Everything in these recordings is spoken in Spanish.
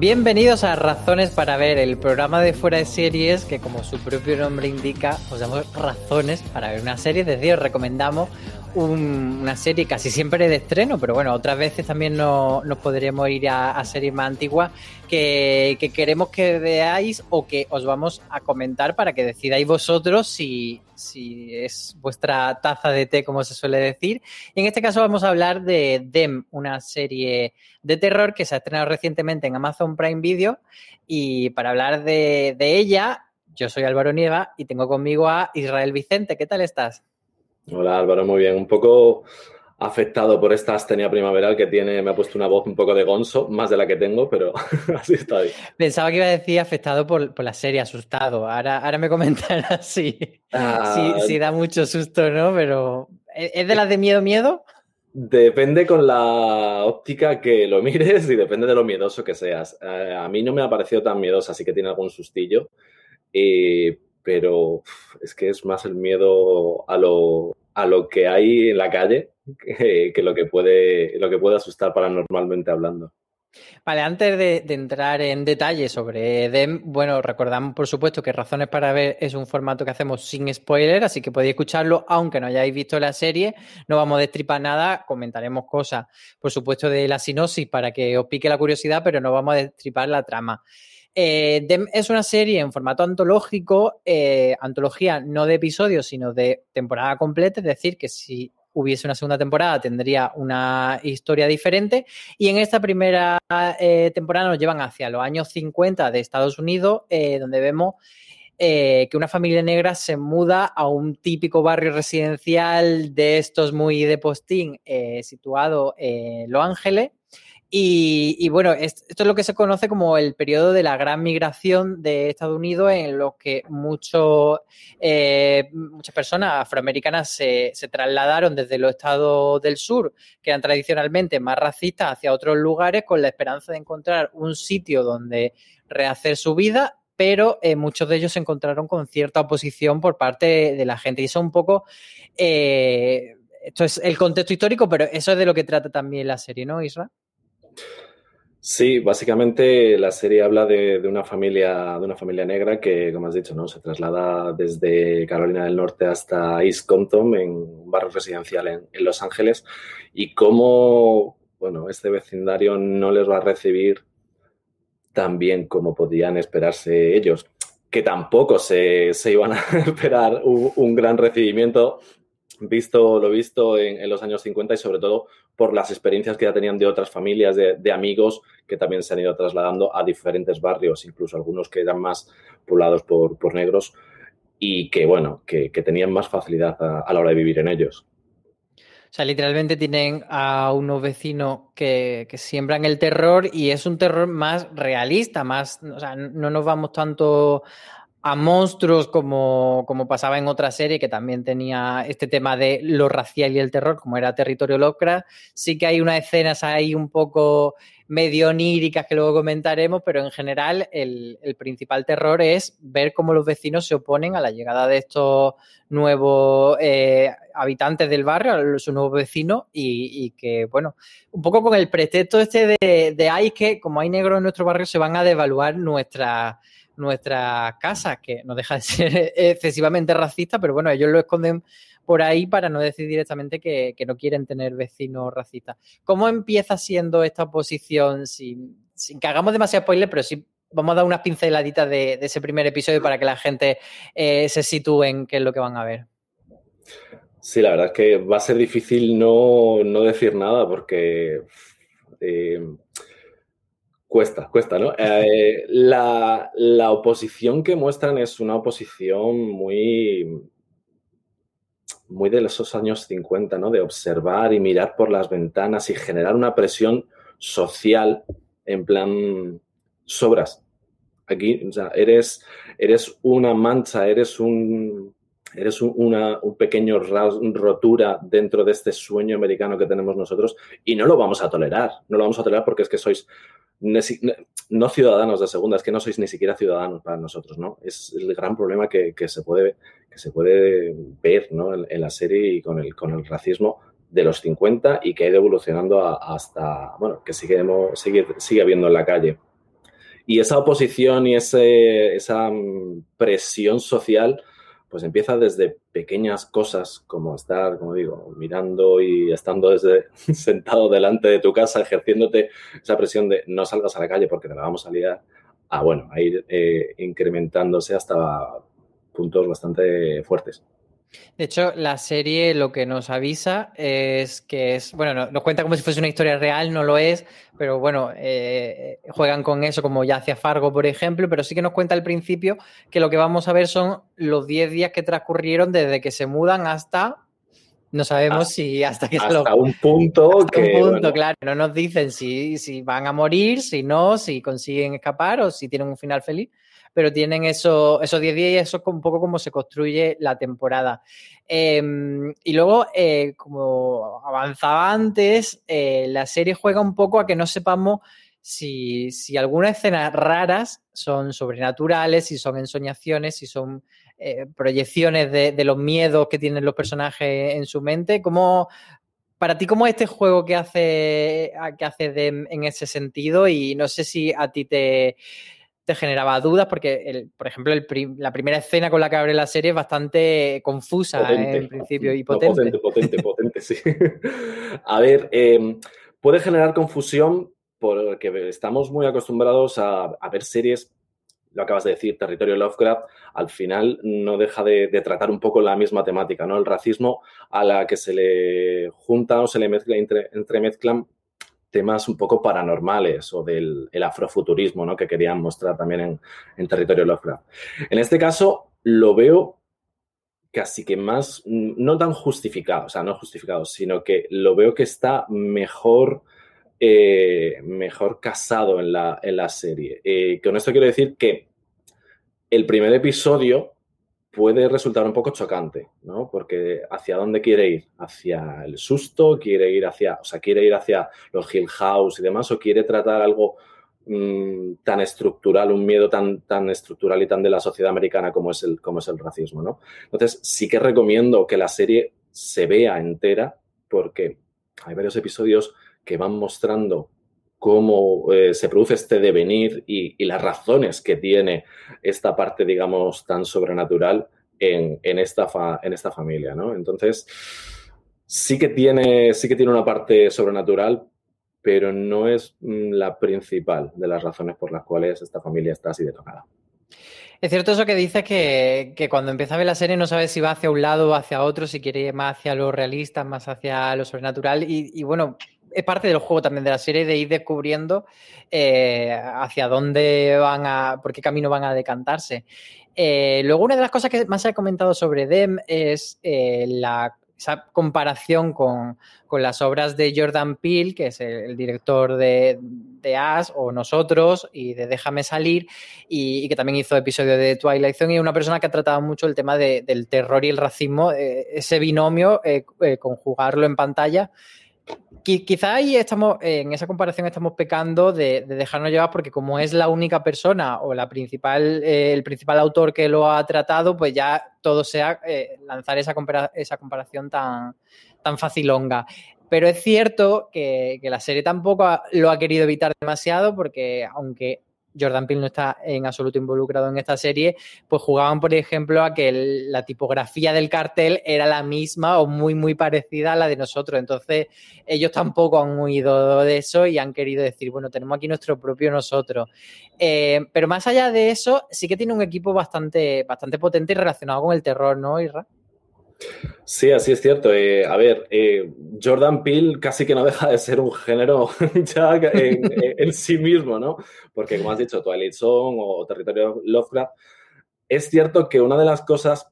Bienvenidos a Razones para Ver, el programa de fuera de series que como su propio nombre indica, os damos razones para ver una serie, es decir, os recomendamos una serie casi siempre de estreno, pero bueno, otras veces también nos, podremos ir a, series más antiguas que, queremos que veáis o que os vamos a comentar para que decidáis vosotros si, si es vuestra taza de té, como se suele decir. Y en este caso vamos a hablar de Dem, una serie de terror que se ha estrenado recientemente en Amazon Prime Video. Y para hablar de, de ella, yo soy Álvaro Nieva y tengo conmigo a Israel Vicente. ¿Qué tal estás? Hola Álvaro, muy bien. Un poco afectado por esta astenia primaveral que tiene, me ha puesto una voz un poco de gonzo, más de la que tengo, pero así está bien. Pensaba que iba a decir afectado por, la serie, asustado. Ahora, ahora me comentarás si, ah, si, da mucho susto, ¿no? Pero ¿es de las de miedo, miedo? Depende con la óptica que lo mires y depende de lo miedoso que seas. Eh, a mí no me ha parecido tan miedosa, así que tiene algún sustillo. Pero es que es más el miedo a lo, a lo que hay en la calle que, lo, que puede, lo que puede asustar paranormalmente hablando. Vale, antes de, entrar en detalle sobre DEM, bueno, recordamos por supuesto que Razones para Ver es un formato que hacemos sin spoiler, así que podéis escucharlo aunque no hayáis visto la serie. No vamos a destripar nada, comentaremos cosas, por supuesto, de la sinopsis para que os pique la curiosidad, pero no vamos a destripar la trama. Eh, es una serie en formato antológico, eh, antología no de episodios, sino de temporada completa, es decir, que si hubiese una segunda temporada tendría una historia diferente. Y en esta primera eh, temporada nos llevan hacia los años 50 de Estados Unidos, donde vemos que una familia negra se muda a un típico barrio residencial de estos muy de postín situado en Los Ángeles. Y, bueno, esto es lo que se conoce como el periodo de la gran migración de Estados Unidos, en lo que eh, muchas personas afroamericanas se, trasladaron desde los estados del sur, que eran tradicionalmente más racistas, hacia otros lugares con la esperanza de encontrar un sitio donde rehacer su vida pero eh, muchos de ellos se encontraron con cierta oposición por parte de la gente. Y eso un poco, eh, esto es el contexto histórico, pero eso es de lo que trata también la serie, ¿no, Isra? Sí, básicamente la serie habla de, una familia, de una familia negra que, como has dicho, ¿no? se traslada desde Carolina del Norte hasta East Compton, en un barrio residencial en, Los Ángeles, y cómo bueno, este vecindario no les va a recibir tan bien como podían esperarse ellos, que tampoco se, iban a esperar un gran recibimiento visto lo visto en, los años 50 y sobre todo por las experiencias que ya tenían de otras familias, de, amigos que también se han ido trasladando a diferentes barrios, incluso algunos que eran más poblados por, por negros y que, bueno, que, tenían más facilidad a, la hora de vivir en ellos. O sea, literalmente tienen a unos vecinos que, que, siembran el terror y es un terror más realista, más, o sea, no nos vamos tanto a monstruos como, como, pasaba en otra serie que también tenía este tema de lo racial y el terror, como era Territorio Locra. Sí que hay unas escenas ahí un poco medio oníricas que luego comentaremos, pero en general el, principal terror es ver cómo los vecinos se oponen a la llegada de estos nuevos eh, habitantes del barrio, a sus nuevos vecinos, y, que, bueno, un poco con el pretexto este de, de ay, que como hay negros en nuestro barrio se van a devaluar nuestras nuestras casas, que no deja de ser excesivamente racista, pero bueno, ellos lo esconden por ahí para no decir directamente que, no quieren tener vecinos racistas. ¿Cómo empieza siendo esta oposición sin, que hagamos demasiado spoiler, pero sí vamos a dar unas pinceladitas de, ese primer episodio para que la gente eh, se sitúe en qué es lo que van a ver? Sí, la verdad es que va a ser difícil no, decir nada porque eh, cuesta, cuesta, ¿no? Eh, la, la, oposición que muestran es una oposición muy, muy de esos años 50, ¿no? De observar y mirar por las ventanas y generar una presión social en plan sobras. Aquí, o sea, eres, eres una mancha, eres un, eres una un pequeño rotura dentro de este sueño americano que tenemos nosotros y no lo vamos a tolerar. No lo vamos a tolerar porque es que sois no ciudadanos de segunda, es que no sois ni siquiera ciudadanos para nosotros, ¿no? Es el gran problema que, se, puede, que se puede ver ¿no? en, la serie y con el, con el racismo de los 50 y que ha ido evolucionando hasta, bueno, que sigue, sigue, sigue habiendo en la calle. Y esa oposición y ese, esa mm, presión social pues empieza desde pequeñas cosas como estar, como digo, mirando y estando desde sentado delante de tu casa, ejerciéndote esa presión de no salgas a la calle porque te la vamos a liar, a bueno, a ir eh, incrementándose hasta puntos bastante fuertes. De hecho, la serie lo que nos avisa es que es, bueno, nos cuenta como si fuese una historia real, no lo es, pero bueno, eh, juegan con eso como ya hacía Fargo, por ejemplo, pero sí que nos cuenta al principio que lo que vamos a ver son los 10 días que transcurrieron desde que se mudan hasta no sabemos ah, si hasta que hasta un punto hasta un punto, claro. No nos dicen si, si van a morir, si no, si consiguen escapar o si tienen un final feliz pero tienen eso, esos 10 días y eso es un poco como se construye la temporada. Em, y luego, eh, como avanzaba antes, eh, la serie juega un poco a que no sepamos si, si algunas escenas raras son sobrenaturales, si son ensoñaciones, si son eh, proyecciones de, los miedos que tienen los personajes en su mente. ¿Cómo, para ti, ¿cómo es este juego que hace, que hace en ese sentido? Y no sé si a ti te, generaba dudas porque, el, por ejemplo, la primera escena con la que abre la serie es bastante confusa en principio y potente. potente, potente, potente, sí. A ver, em, puede generar confusión porque estamos muy acostumbrados a, ver series lo acabas de decir, Territorio Lovecraft, al final no deja de, tratar un poco la misma temática, ¿no? El racismo a la que se le junta o se le mezcla, entre, entremezclan temas un poco paranormales o del afrofuturismo ¿no? que querían mostrar también en, en Territorio Lovecraft. En este caso lo veo casi que más, no tan justificado, o sea, no justificado, sino que lo veo que está mejor, eh, mejor casado en la, en la serie. Eh, con esto quiero decir que el primer episodio puede resultar un poco chocante, ¿no? Porque hacia dónde quiere ir, hacia el susto, quiere ir hacia, o sea, quiere ir hacia los Hill House y demás, o quiere tratar algo mm, tan estructural, un miedo tan, tan estructural y tan de la sociedad americana como es el, como es el racismo, ¿no? Entonces, sí que recomiendo que la serie se vea entera, porque hay varios episodios que van mostrando cómo eh, se produce este devenir y, las razones que tiene esta parte, digamos, tan sobrenatural en, esta, en esta familia, ¿no? Entonces, sí que, tiene, sí que tiene una parte sobrenatural, pero no es mm, la principal de las razones por las cuales esta familia está así de tocada. Es cierto eso que dices que, que, cuando empieza a ver la serie no sabes si va hacia un lado o hacia otro, si quiere ir más hacia lo realista, más hacia lo sobrenatural. y bueno, es parte del juego también de la serie de ir descubriendo eh, hacia dónde van a, por qué camino van a decantarse. Eh, luego, una de las cosas que más se ha comentado sobre Dem es eh, la, esa comparación con, las obras de Jordan Peele, que es el, director de, de, As o Nosotros y de Déjame salir, y, que también hizo episodio de Twilight Zone, y una persona que ha tratado mucho el tema del terror y el racismo, ese binomio, conjugarlo en pantalla Quizá ahí estamos, en esa comparación estamos pecando de, dejarnos llevar porque como es la única persona o la principal, eh, el principal autor que lo ha tratado, pues ya todo sea eh, lanzar esa, comparación tan, tan facilonga. Pero es cierto que, la serie tampoco lo ha querido evitar demasiado porque aunque Jordan Peele no está en absoluto involucrado en esta serie, pues jugaban, por ejemplo, a que la tipografía del cartel era la misma o muy, muy parecida a la de nosotros. Entonces, ellos tampoco han huido de eso y han querido decir, bueno, tenemos aquí nuestro propio nosotros. Eh, pero más allá de eso, sí que tiene un equipo bastante, bastante potente y relacionado con el terror, ¿no, Irra? Sí, así es cierto. Eh, a ver, eh, Jordan Peele casi que no deja de ser un género ya en, sí mismo, ¿no? Porque, como has dicho, Twilight Zone o Territorio Lovecraft, es cierto que una de las cosas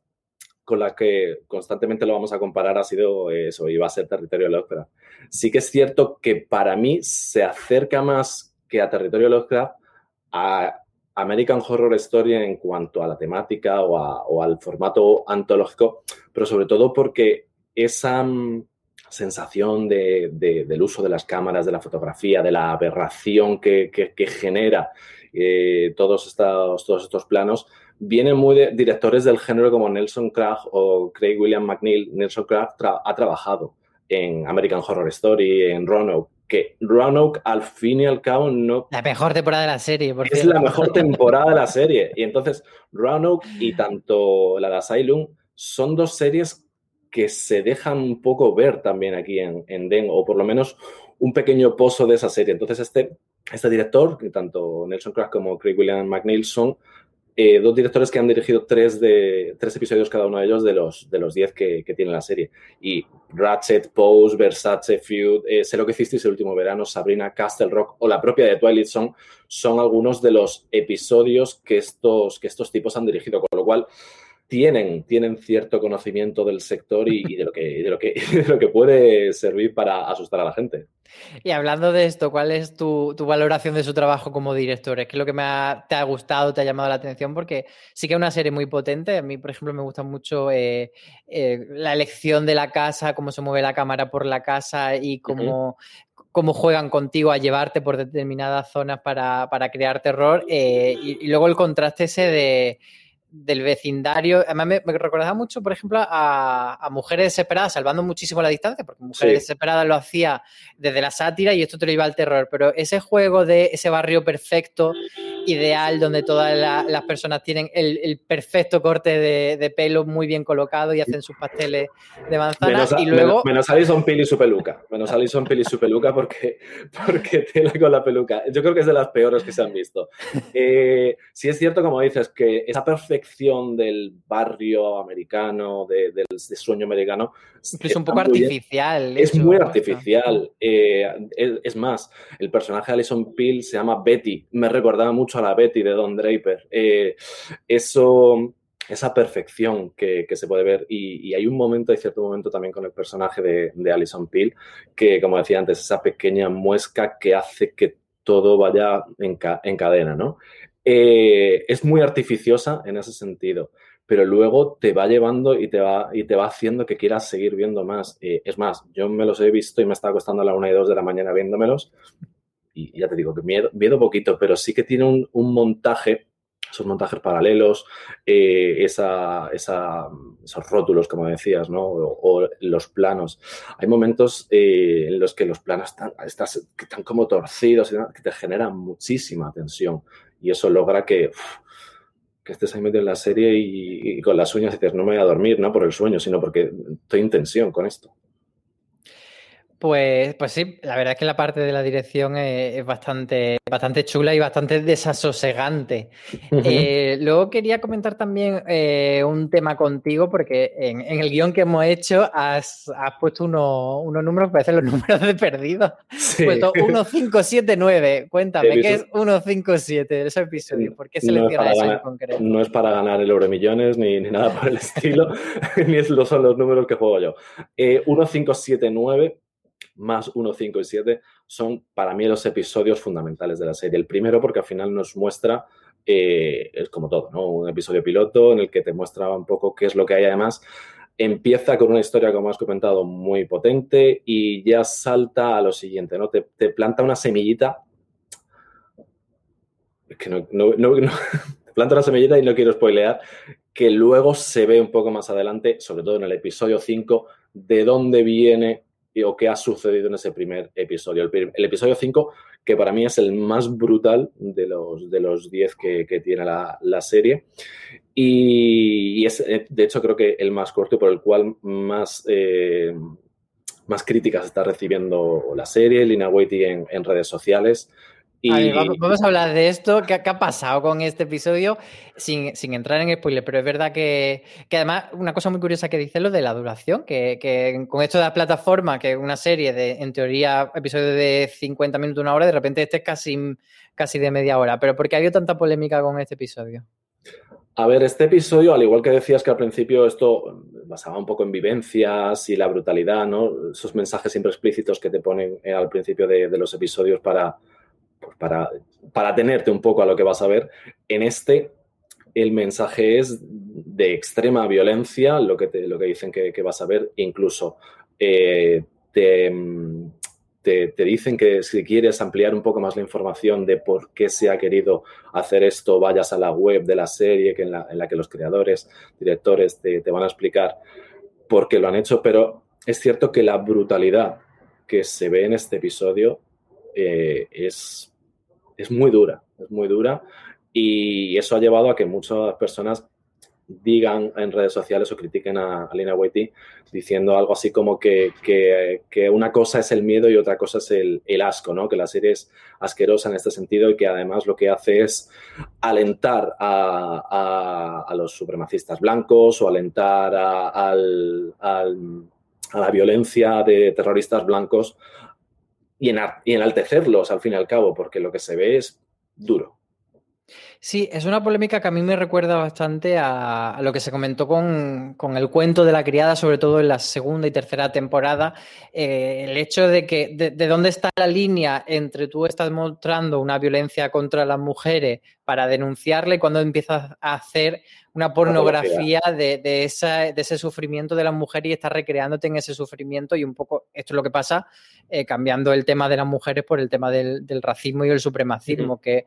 con las que constantemente lo vamos a comparar ha sido eso, y va a ser Territorio Lovecraft. Sí que es cierto que para mí se acerca más que a Territorio Lovecraft a American Horror Story en cuanto a la temática o, al formato antológico, pero sobre todo porque esa mm, sensación del uso de las cámaras, de la fotografía, de la aberración que, genera eh, todos, estos, planos, viene muy de directores del género como Nelson Craig o Craig William McNeil. Nelson Craig ha trabajado en American Horror Story, en Roanoke, que Roanoke al fin y al cabo no... La mejor temporada de la serie, Es la mejor temporada de la serie. Y entonces Roanoke y tanto la de Asylum son dos series que se dejan un poco ver también aquí en, en Den, o por lo menos un pequeño pozo de esa serie. Entonces este, este director, tanto Nelson Craig como Craig William McNeil, son eh, dos directores que han dirigido tres, de, tres episodios cada uno de ellos de los, de los diez que, tiene la serie. Y Ratchet, Pose, Versace, Feud, eh, Sé lo que hicisteis el último verano, Sabrina, Castle Rock o la propia de Twilight Zone son algunos de los episodios que estos, que estos tipos han dirigido. Con lo cual, tienen, tienen cierto conocimiento del sector y, de, lo que, de, lo que, de lo que puede servir para asustar a la gente. Y hablando de esto, ¿cuál es tu, valoración de su trabajo como director? ¿Qué es lo que me te ha gustado, te ha llamado la atención? Porque sí que es una serie muy potente. A mí, por ejemplo, me gusta mucho eh, eh, la elección de la casa, cómo se mueve la cámara por la casa y cómo, cómo juegan contigo a llevarte por determinadas zonas para, crear terror. Eh, y, luego el contraste ese de del vecindario. Además, me, me recordaba mucho, por ejemplo, a, Mujeres Desesperadas, salvando muchísimo la distancia, porque Mujeres Desesperadas lo hacía desde la sátira y esto te lo iba al terror. Pero ese juego de ese barrio perfecto, ideal, donde todas las personas tienen el, perfecto corte de, pelo muy bien colocado y hacen sus pasteles de manzana. y luego. Menos, Alison Pili y su peluca. Menos Alison Pili y su peluca porque, porque tela con la peluca. Yo creo que es de las peores que se han visto. Eh, sí es cierto, como dices, que esa perfección del barrio americano, del sueño americano. Es un poco artificial. Es muy artificial. Eh, es, más, el personaje de Alison Peel se llama Betty. Me recordaba mucho a la Betty de Don Draper. Eh, eso esa perfección que, se puede ver. Y, hay un momento, hay cierto momento también con el personaje de, Alison Peel, que como decía antes, esa pequeña muesca que hace que todo vaya en, en cadena, ¿no? Eh, es muy artificiosa en ese sentido, pero luego te va llevando y te va, y te va haciendo que quieras seguir viendo más. Eh, es más, yo me los he visto y me está costando a la una y dos de la mañana viéndomelos. Y ya te digo que miedo, miedo poquito, pero sí que tiene un, montaje esos montajes paralelos, eh, esos rótulos, como decías, ¿no? O, los planos. Hay momentos en los que los planos están, están, como torcidos, que te generan muchísima tensión y eso logra que, que estés ahí metido en la serie y, con las uñas dices, no me voy a dormir, no por el sueño, sino porque estoy en tensión con esto. Pues, pues sí, la verdad es que la parte de la dirección es, bastante, bastante chula y bastante desasosegante. Eh, luego quería comentar también eh, un tema contigo, porque en, el guion que hemos hecho has, puesto unos números, parecen los números de perdido. Sí. Puesto 1579. Cuéntame, ¿qué es 157 ese episodio? ¿Por qué selecciona no eso en concreto? No es para ganar el euro millones ni, ni nada por el estilo, ni es, son los números que juego yo. 1579 eh, más 1, 5 y 7 son para mí los episodios fundamentales de la serie. El primero porque al final nos muestra, eh, es como todo, ¿no? Un episodio piloto en el que te muestra un poco qué es lo que hay. Además, empieza con una historia, como has comentado, muy potente y ya salta a lo siguiente, ¿no? Te, planta una semillita. Es que no, no, no, planta una semillita y no quiero spoilear, que luego se ve un poco más adelante, sobre todo en el episodio 5, de dónde viene o qué ha sucedido en ese primer episodio. El, episodio 5, que para mí es el más brutal de los, de los 10 que, tiene la, serie. Y, es, eh, de hecho, creo que el más corto por el cual más, eh, más críticas está recibiendo la serie, Lina Waity en, en redes sociales. Y... vamos a hablar de esto. ¿Qué, ha pasado con este episodio? Sin, entrar en spoiler, pero es verdad que, además una cosa muy curiosa que dice lo de la duración, que, con esto de la plataforma, que es una serie de, en teoría, episodios de 50 minutos, una hora, de repente este es casi, casi de media hora. Pero ¿por qué ha habido tanta polémica con este episodio? A ver, este episodio, al igual que decías que al principio esto basaba un poco en vivencias y la brutalidad, ¿no? Esos mensajes siempre explícitos que te ponen eh, al principio de los episodios para para, para tenerte un poco a lo que vas a ver. En este, el mensaje es de extrema violencia, lo que, lo que dicen que, vas a ver, incluso eh, te, te, dicen que si quieres ampliar un poco más la información de por qué se ha querido hacer esto, vayas a la web de la serie que en, la, en la que los creadores, directores te, te van a explicar por qué lo han hecho, pero es cierto que la brutalidad que se ve en este episodio eh, es, es muy dura, es muy dura y eso ha llevado a que muchas personas digan en redes sociales o critiquen a, Lina Waititi diciendo algo así como que, una cosa es el miedo y otra cosa es el, asco, ¿no? Que la serie es asquerosa en este sentido y que además lo que hace es alentar a, los supremacistas blancos o alentar a la violencia de terroristas blancos y, enaltecerlos al fin y al cabo, porque lo que se ve es duro. Sí, es una polémica que a mí me recuerda bastante a, lo que se comentó con, el cuento de la criada, sobre todo en la segunda y tercera temporada. Eh, el hecho de que, de, de, dónde está la línea entre tú estás mostrando una violencia contra las mujeres para denunciarle cuando empiezas a hacer una pornografía de, de, ese sufrimiento de la mujer y estás recreándote en ese sufrimiento y un poco esto es lo que pasa eh, cambiando el tema de las mujeres por el tema del, racismo y el supremacismo, que,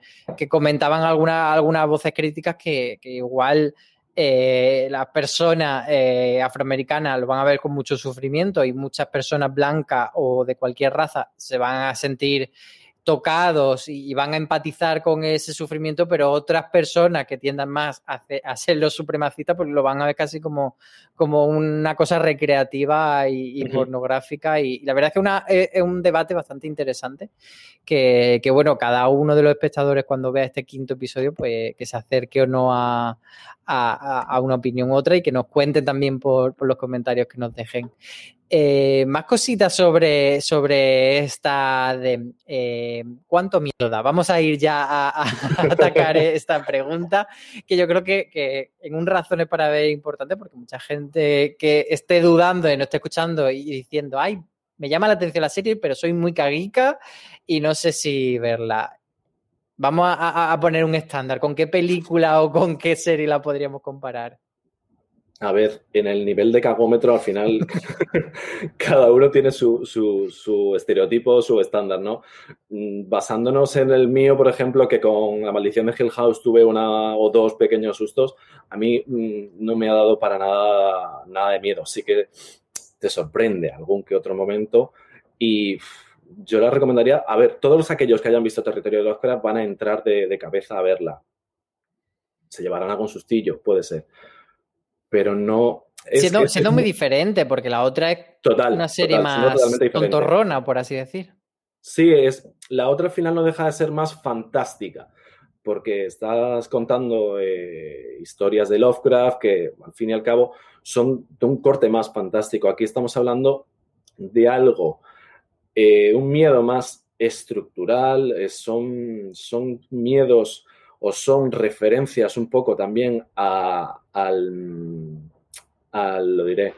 comentaban algunas voces críticas que, igual eh, las personas eh, afroamericanas lo van a ver con mucho sufrimiento y muchas personas blancas o de cualquier raza se van a sentir tocados y, van a empatizar con ese sufrimiento, pero otras personas que tiendan más a, ser los supremacistas, pues lo van a ver casi como, como una cosa recreativa y, pornográfica. Y, la verdad es que una, es, un debate bastante interesante, que, bueno, cada uno de los espectadores cuando vea este quinto episodio, pues que se acerque o no a, una opinión u otra y que nos cuenten también por, por los comentarios que nos dejen. Eh, más cositas sobre, sobre esta de eh, cuánto miedo da. Vamos a ir ya a, atacar esta pregunta, que yo creo que, en un razones para ver importante, porque mucha gente que esté dudando y no esté escuchando y diciendo, ay, me llama la atención la serie, pero soy muy caguica y no sé si verla. Vamos a poner un estándar. ¿Con qué película o con qué serie la podríamos comparar? A ver, en el nivel de cagómetro, al final, cada uno tiene su, su, estereotipo, su estándar, ¿no? Mm, basándonos en el mío, por ejemplo, que con la maldición de Hill House tuve una o dos pequeños sustos, a mí mm, no me ha dado para nada, nada de miedo. Sí que te sorprende algún que otro momento y yo la recomendaría, a ver, todos aquellos que hayan visto Territorio de Lovecraft van a entrar de, de cabeza a verla. Se llevarán algún sustillo, puede ser pero no... siendo, muy diferente, porque la otra es una serie más tontorrona, por así decir. Sí, es, la otra al final no deja de ser más fantástica, porque estás contando eh, historias de Lovecraft que al fin y al cabo son de un corte más fantástico. Aquí estamos hablando de algo, eh, un miedo más estructural, eh, son, son miedos o son referencias un poco también al, lo diré,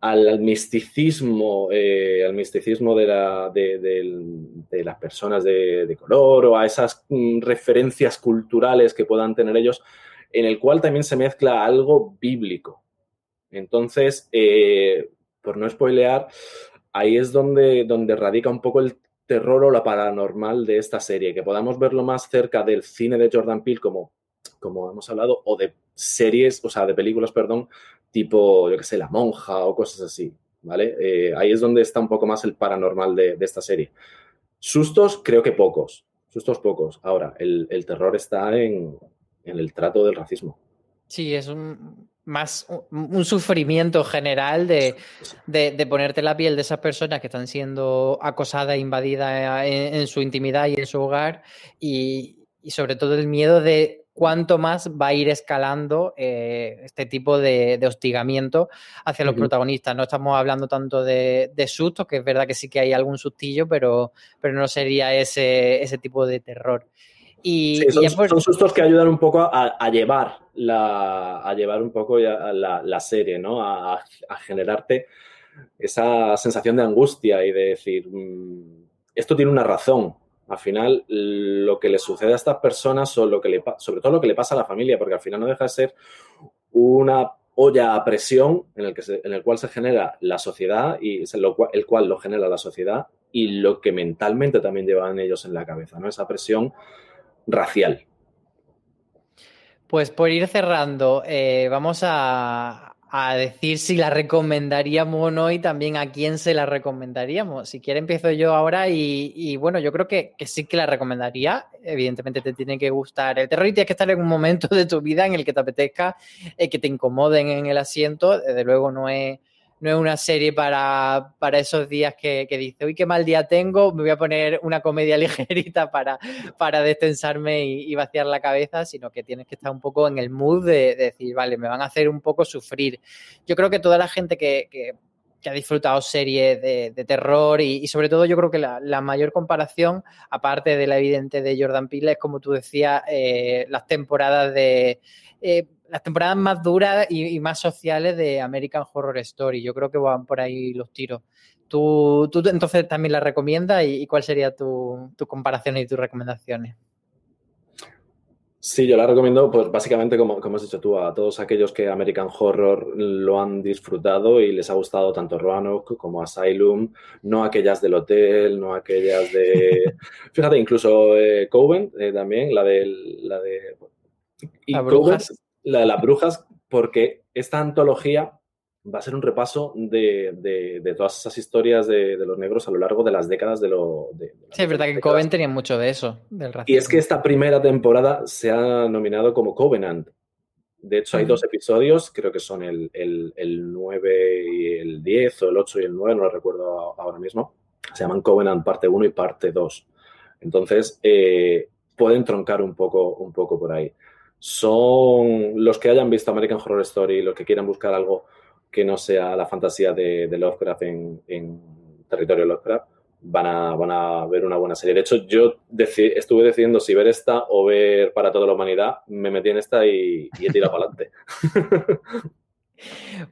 al, misticismo, eh, al misticismo de, las personas de, color o a esas mm, referencias culturales que puedan tener ellos, en el cual también se mezcla algo bíblico. Entonces, eh, por no spoilear, ahí es donde, donde radica un poco el terror o la paranormal de esta serie, que podamos verlo más cerca del cine de Jordan Peele, como, como hemos hablado, o de series, o sea, de películas, perdón, tipo, yo qué sé, La Monja o cosas así, ¿vale? Eh, ahí es donde está un poco más el paranormal de, esta serie. Sustos, creo que pocos, sustos pocos. Ahora, el, terror está en, en el trato del racismo. Sí, es un, más un, sufrimiento general de, ponerte la piel de esas personas que están siendo acosadas e invadidas en, su intimidad y en su hogar y, sobre todo el miedo de cuánto más va a ir escalando eh, este tipo de, hostigamiento hacia los protagonistas. No estamos hablando tanto de, de, sustos, que es verdad que sí que hay algún sustillo, pero, pero no sería ese, ese tipo de terror. Y, son, sustos que ayudan un poco a, llevar la, a llevar un poco la, serie, ¿no? A, generarte esa sensación de angustia y de decir, mm, esto tiene una razón. Al final, lo que le sucede a estas personas o lo que le, sobre todo lo que le pasa a la familia, porque al final no deja de ser una olla a presión en el, que en el cual se genera la sociedad y el, el cual lo genera la sociedad y lo que mentalmente también llevan ellos en la cabeza, ¿no? Esa presión racial. Pues por ir cerrando, eh, vamos a, decir si la recomendaríamos o no y también a quién se la recomendaríamos. Si quiere empiezo yo ahora y, bueno, yo creo que, sí que la recomendaría. Evidentemente te tiene que gustar el terror y tienes que estar en un momento de tu vida en el que te apetezca, eh, que te incomoden en el asiento. Desde luego no es no es una serie para, esos días que, que, dice, uy, qué mal día tengo, me voy a poner una comedia ligerita para, para destensarme y, vaciar la cabeza, sino que tienes que estar un poco en el mood de, decir, vale, me van a hacer un poco sufrir. Yo creo que toda la gente que, ha disfrutado series de, terror y, sobre todo yo creo que la, mayor comparación, aparte de la evidente de Jordan Peele, es como tú decías, eh, las temporadas de... Eh, las temporadas más duras y, más sociales de American Horror Story. Yo creo que van por ahí los tiros. ¿Tú, tú entonces también la recomiendas y, cuál sería tu, tu, comparación y tus recomendaciones? Sí, yo la recomiendo, pues básicamente, como, como, has dicho tú, a todos aquellos que American Horror lo han disfrutado y les ha gustado tanto Roanoke como Asylum, no aquellas del hotel, no aquellas de. Fíjate, incluso eh, Coven eh, también, la de. La de y brujas la de las brujas, porque esta antología va a ser un repaso de, todas esas historias de, los negros a lo largo de las décadas de lo... sí, es verdad que Coven tenía mucho de eso, del Y es que esta primera temporada se ha nominado como Covenant. De hecho, hay dos episodios, creo que son el, el, 9 y el 10, o el 8 y el 9, no lo recuerdo ahora mismo. Se llaman Covenant parte 1 y parte 2. Entonces, eh, pueden troncar un poco, un poco por ahí son los que hayan visto American Horror Story, los que quieran buscar algo que no sea la fantasía de, Lovecraft en, territorio Lovecraft, van a, van a ver una buena serie. De hecho, yo estuve decidiendo si ver esta o ver para toda la humanidad. Me metí en esta y, y he tirado para adelante.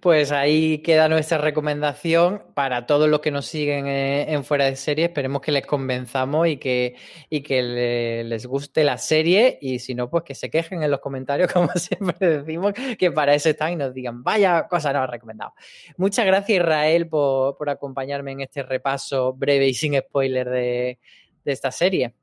Pues ahí queda nuestra recomendación para todos los que nos siguen eh, en Fuera de Serie. Esperemos que les convenzamos y que, y que les guste la serie. Y si no, pues que se quejen en los comentarios, como siempre decimos, que para eso están y nos digan, vaya cosa nos ha recomendado. Muchas gracias, Israel, por, por acompañarme en este repaso breve y sin spoiler de, de esta serie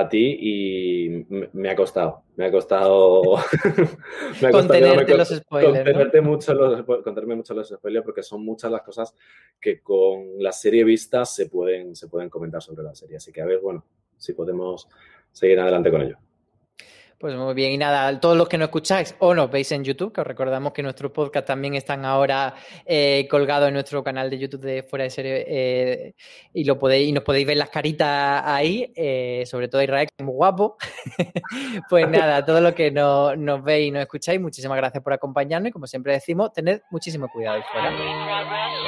a ti y me ha costado. Me ha costado. me ha Contenerte los spoilers. mucho los, contarme mucho los spoilers porque son muchas las cosas que con la serie vista se pueden, se pueden comentar sobre la serie. Así que a ver, bueno, si podemos seguir adelante con ello. Pues muy bien, y nada, todos los que nos escucháis o nos veis en YouTube, que os recordamos que nuestros podcasts también están ahora eh, colgados en nuestro canal de YouTube de Fuera de Serie eh, y lo podéis, y nos podéis ver las caritas ahí, eh, sobre todo Israel, que es muy guapo. pues nada, todos los que nos veis y nos escucháis, muchísimas gracias por acompañarnos y como siempre decimos, tened muchísimo cuidado ahí fuera.